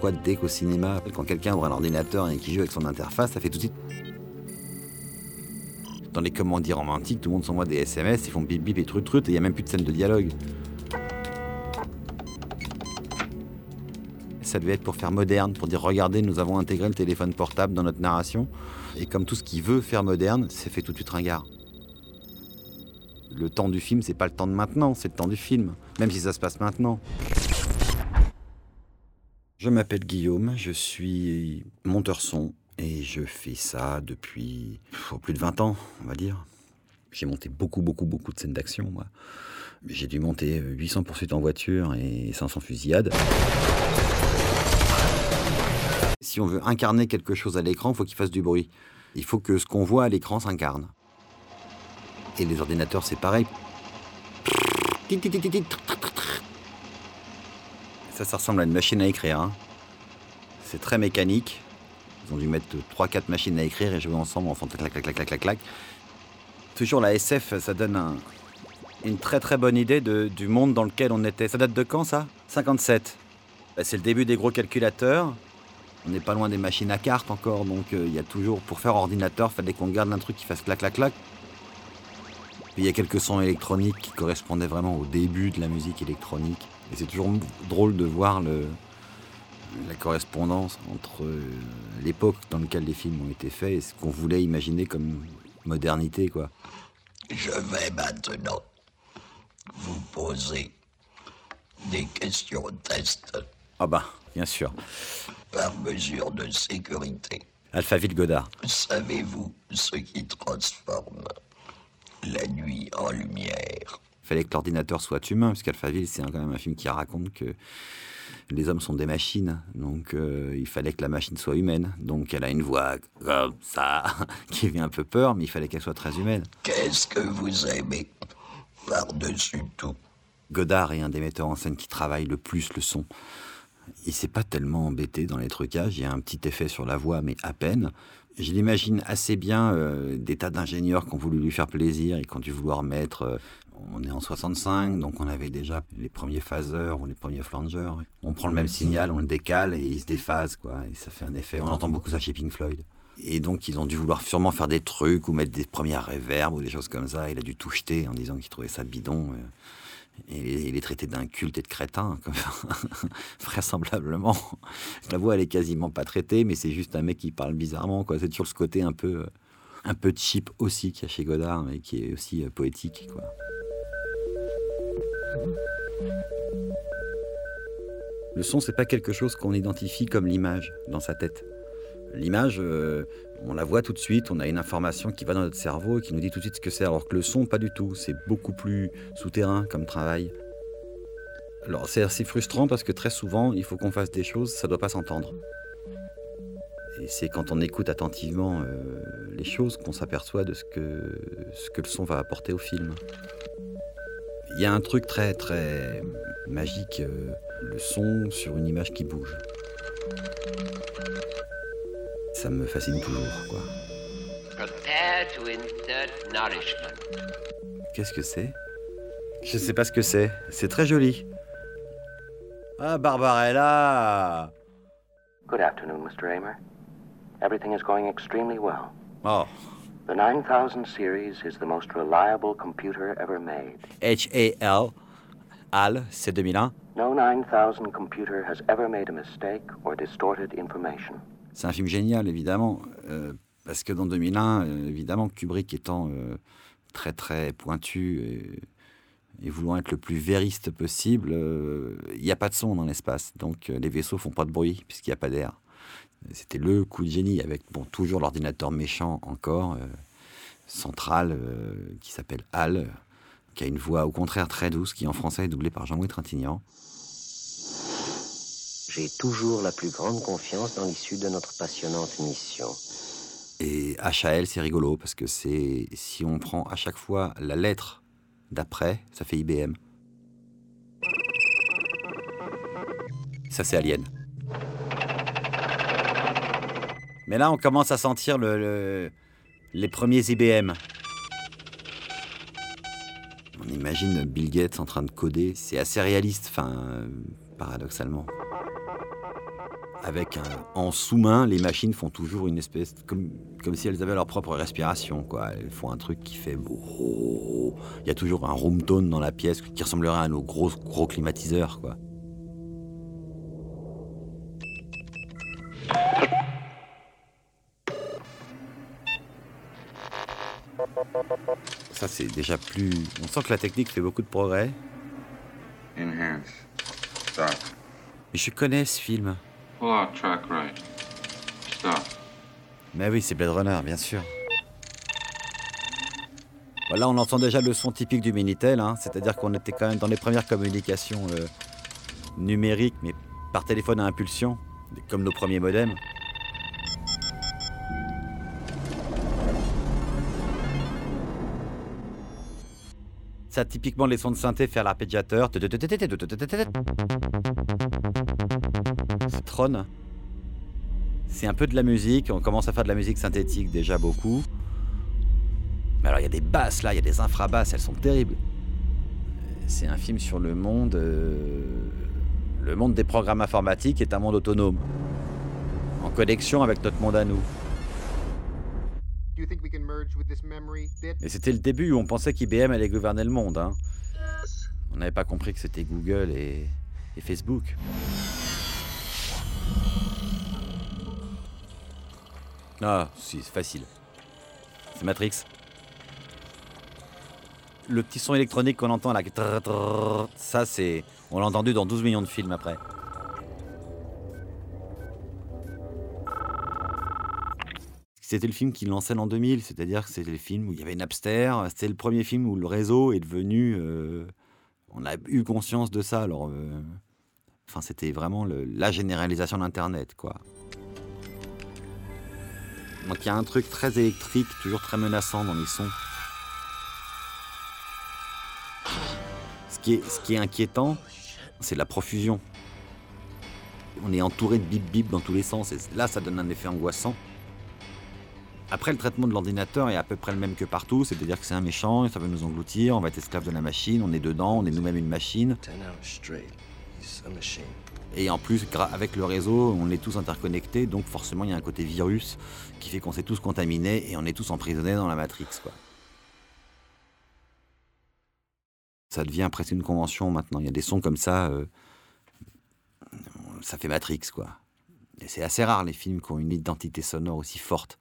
pourquoi dès qu'au cinéma, quand quelqu'un ouvre un ordinateur et qui joue avec son interface, ça fait tout de suite. Dans les commandis romantiques, tout le monde s'envoie des SMS, ils font bip bip et trut trut, et il n'y a même plus de scène de dialogue. Ça devait être pour faire moderne, pour dire regardez, nous avons intégré le téléphone portable dans notre narration. Et comme tout ce qui veut faire moderne, c'est fait tout de suite ringard. Le temps du film, c'est pas le temps de maintenant, c'est le temps du film, même si ça se passe maintenant. Je m'appelle Guillaume, je suis monteur son et je fais ça depuis plus de 20 ans, on va dire. J'ai monté beaucoup, beaucoup, beaucoup de scènes d'action, moi. J'ai dû monter 800 poursuites en voiture et 500 fusillades. Si on veut incarner quelque chose à l'écran, il faut qu'il fasse du bruit. Il faut que ce qu'on voit à l'écran s'incarne. Et les ordinateurs, c'est pareil. Ça, ressemble à une machine à écrire. Hein. C'est très mécanique. Ils ont dû mettre 3-4 machines à écrire et jouer ensemble en faisant clac, clac, clac, clac, clac, clac. Toujours la SF, ça donne une très très bonne idée du monde dans lequel on était. Ça date de quand ça? 57. Bah, c'est le début des gros calculateurs. On n'est pas loin des machines à cartes encore, donc euh, il y a toujours, pour faire ordinateur, fallait qu'on garde un truc qui fasse clac clac clac. Il y a quelques sons électroniques qui correspondaient vraiment au début de la musique électronique. Et c'est toujours drôle de voir le, la correspondance entre euh, l'époque dans laquelle les films ont été faits et ce qu'on voulait imaginer comme modernité, quoi. Je vais maintenant vous poser des questions test. Ah bah, bien sûr. Par mesure de sécurité. Alphaville Godard. Savez-vous ce qui transforme la nuit en lumière? Fallait que l'ordinateur soit humain, parce qu'Alphaville, c'est quand même un film qui raconte que les hommes sont des machines, donc euh, il fallait que la machine soit humaine. Donc elle a une voix comme ça, qui fait un peu peur, mais il fallait qu'elle soit très humaine. Qu'est-ce que vous aimez par-dessus tout? Godard est un des metteurs en scène qui travaille le plus le son. Il s'est pas tellement embêté dans les trucages, il y a un petit effet sur la voix, mais à peine. Je l'imagine assez bien euh, des tas d'ingénieurs qui ont voulu lui faire plaisir et qui ont dû vouloir mettre. Euh, on est en 65, donc on avait déjà les premiers phaseurs ou les premiers flangers. On prend le même signal, on le décale et il se déphase, quoi. Et ça fait un effet. On entend beaucoup ça chez Pink Floyd. Et donc, ils ont dû vouloir sûrement faire des trucs ou mettre des premières réverbes ou des choses comme ça. Il a dû tout jeter en disant qu'il trouvait ça bidon. Il est traité d'un culte et de crétin, vraisemblablement. La voix, elle est quasiment pas traitée, mais c'est juste un mec qui parle bizarrement. Quoi. C'est toujours ce côté un peu, un peu cheap aussi qu'il y a chez Godard, mais qui est aussi euh, poétique. Quoi. Le son, c'est pas quelque chose qu'on identifie comme l'image dans sa tête. L'image, euh, on la voit tout de suite, on a une information qui va dans notre cerveau et qui nous dit tout de suite ce que c'est, alors que le son, pas du tout. C'est beaucoup plus souterrain comme travail. Alors c'est assez frustrant parce que très souvent, il faut qu'on fasse des choses, ça ne doit pas s'entendre. Et c'est quand on écoute attentivement euh, les choses qu'on s'aperçoit de ce que, le son va apporter au film. Il y a un truc très très magique, euh, le son sur une image qui bouge ça me fascine toujours, quoi. Qu'est-ce que c'est? Je sais pas ce que c'est. C'est très joli. Ah, Barbarella Good afternoon, Mr. Amer. Everything is going extremely well. Oh. The 9000 series is the most reliable computer ever made. H-A-L. HAL, c'est 2001. No 9000 computer has ever made a mistake or distorted information. C'est un film génial, évidemment, euh, parce que dans 2001, euh, évidemment, Kubrick étant euh, très très pointu et, voulant être le plus vériste possible, il n'y a pas de son dans l'espace, donc les vaisseaux font pas de bruit puisqu'il n'y a pas d'air. C'était le coup de génie avec bon toujours l'ordinateur méchant encore central qui s'appelle HAL, qui a une voix au contraire très douce, qui en français est doublée par Jean-Louis Trintignant. J'ai toujours la plus grande confiance dans l'issue de notre passionnante mission. Et HAL, c'est rigolo parce que c'est si on prend à chaque fois la lettre d'après, ça fait IBM. Ça, c'est Alien. Mais là, on commence à sentir le, les premiers IBM. On imagine Bill Gates en train de coder. C'est assez réaliste, paradoxalement. Avec un, en sous-main, les machines font toujours une espèce comme comme si elles avaient leur propre respiration, quoi. Elles font un truc qui fait. Il y a toujours un room tone dans la pièce qui ressemblerait à nos gros gros climatiseurs, quoi. Ça, c'est déjà plus. On sent que la technique fait beaucoup de progrès. Enhance. Stop. Mais je connais ce film. Stop. Mais oui, c'est Blade Runner, bien sûr. Voilà, on entend déjà le son typique du Minitel, hein, c'est-à-dire qu'on était quand même dans les premières communications euh, numériques, mais par téléphone à impulsion, comme nos premiers modems. Ça, typiquement, les sons de synthé faire l'arpégiateur. Tron. C'est un peu de la musique. On commence à faire de la musique synthétique déjà beaucoup. Mais alors, il y a des basses là, il y a des infrabasses, elles sont terribles. C'est un film sur le monde. euh, Le monde des programmes informatiques est un monde autonome. En connexion avec notre monde à nous. Et c'était le début où on pensait qu'IBM allait gouverner le monde. hein. On n'avait pas compris que c'était Google et, et Facebook. Ah, si, c'est facile. C'est Matrix. Le petit son électronique qu'on entend là, ça c'est. On l'a entendu dans 12 millions de films après. C'était le film qui lançait l'an 2000, c'est-à-dire que c'était le film où il y avait Napster. C'était le premier film où le réseau est devenu. euh, on a eu conscience de ça. Alors, euh, enfin, c'était vraiment la généralisation d'Internet, quoi. Donc il y a un truc très électrique, toujours très menaçant dans les sons. Ce qui est, ce qui est inquiétant, c'est la profusion. On est entouré de bip bip dans tous les sens. Et là, ça donne un effet angoissant. Après, le traitement de l'ordinateur est à peu près le même que partout, c'est-à-dire que c'est un méchant, ça veut nous engloutir, on va être esclave de la machine, on est dedans, on est nous-mêmes une machine. Et en plus, avec le réseau, on est tous interconnectés, donc forcément, il y a un côté virus qui fait qu'on s'est tous contaminés et on est tous emprisonnés dans la Matrix, quoi. Ça devient presque une convention maintenant. Il y a des sons comme ça, euh, ça fait Matrix, quoi. Et c'est assez rare les films qui ont une identité sonore aussi forte.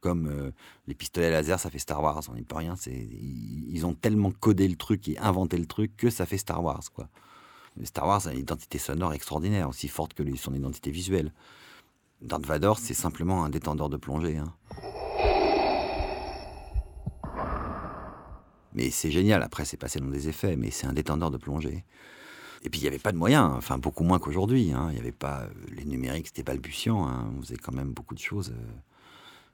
Comme euh, les pistolets laser, ça fait Star Wars, on n'y peut rien. Ils ont tellement codé le truc et inventé le truc que ça fait Star Wars, quoi. Star Wars a une identité sonore extraordinaire, aussi forte que son identité visuelle. Darth Vader, c'est simplement un détendeur de plongée. hein. Mais c'est génial, après c'est passé dans des effets, mais c'est un détendeur de plongée. Et puis il n'y avait pas de moyens, enfin beaucoup moins qu'aujourd'hui. hein. Il n'y avait pas euh, les numériques, c'était balbutiant. hein. On faisait quand même beaucoup de choses. euh.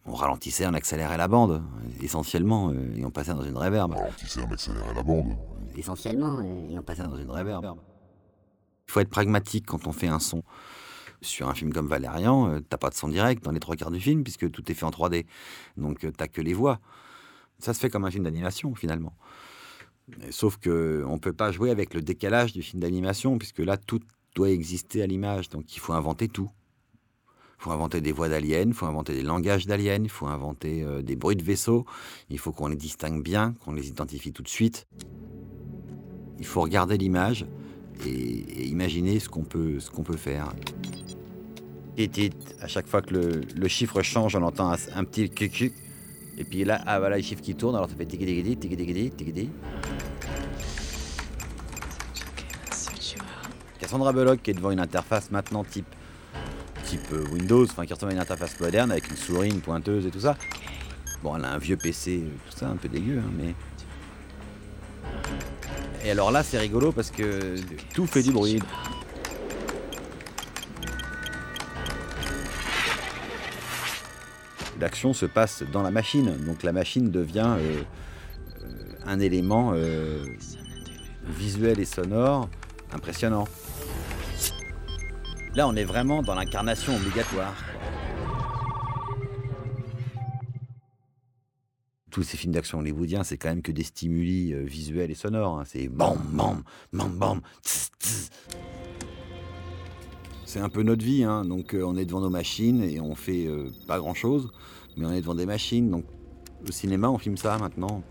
On ralentissait, on accélérait la bande, essentiellement, euh, et on passait dans une réverbe. Ralentissez, on accélérait la bande. Essentiellement, euh, et on passait dans une réverbe. Il faut être pragmatique quand on fait un son. Sur un film comme Valérian, euh, t'as pas de son direct dans les trois quarts du film, puisque tout est fait en 3D. Donc t'as que les voix. Ça se fait comme un film d'animation, finalement. Sauf que on peut pas jouer avec le décalage du film d'animation, puisque là, tout doit exister à l'image. Donc il faut inventer tout. Il faut inventer des voix d'aliens, il faut inventer des langages d'aliens, il faut inventer euh, des bruits de vaisseaux. Il faut qu'on les distingue bien, qu'on les identifie tout de suite. Il faut regarder l'image et, et imaginer ce qu'on peut, ce qu'on peut faire. Et tit, à chaque fois que le, le chiffre change, on entend un, un petit cuc Et puis là, ah voilà, les chiffres qui tournent, alors ça fait tiki tiki tiki. Cassandra Bullock qui est devant une interface maintenant type type euh, Windows, enfin qui ressemble à une interface moderne avec une souris, pointeuse et tout ça. Bon, elle a un vieux PC, euh, tout ça, un peu dégueu, hein, mais. Et alors là, c'est rigolo parce que tout fait du bruit. L'action se passe dans la machine, donc la machine devient euh, un élément visuel et sonore impressionnant. Là, on est vraiment dans l'incarnation obligatoire. Tous ces films d'action hollywoodiens, c'est quand même que des stimuli euh, visuels et sonores. hein. C'est bam, bam, bam, bam, tss, tss. C'est un peu notre vie, hein. donc euh, on est devant nos machines et on fait euh, pas grand chose, mais on est devant des machines. Donc au cinéma, on filme ça maintenant.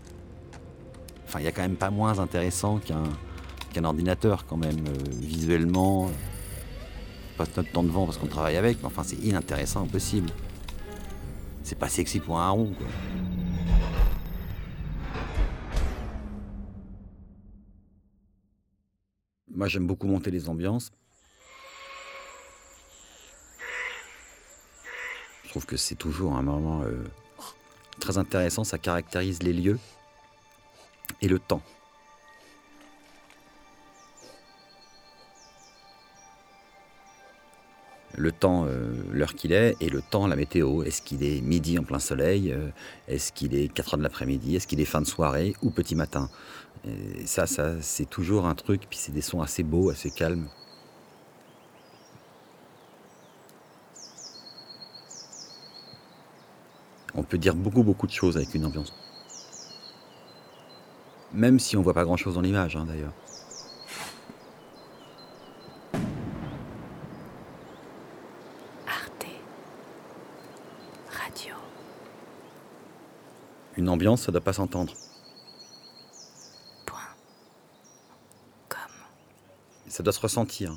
Enfin, il y a quand même pas moins intéressant qu'un ordinateur quand même, visuellement. Passe notre temps devant parce qu'on travaille avec, mais enfin c'est inintéressant, impossible. C'est pas sexy pour un rond. Moi, j'aime beaucoup monter les ambiances. Je trouve que c'est toujours un moment euh, très intéressant. Ça caractérise les lieux et le temps. Le temps, euh, l'heure qu'il est, et le temps, la météo. Est-ce qu'il est midi en plein soleil euh, Est-ce qu'il est 4 heures de l'après-midi Est-ce qu'il est fin de soirée ou petit matin? Ça, ça c'est toujours un truc. Puis c'est des sons assez beaux, assez calmes. On peut dire beaucoup, beaucoup de choses avec une ambiance. Même si on voit pas grand-chose dans l'image, hein, d'ailleurs. Radio. Une ambiance, ça doit pas s'entendre. Point. Com. Ça doit se ressentir.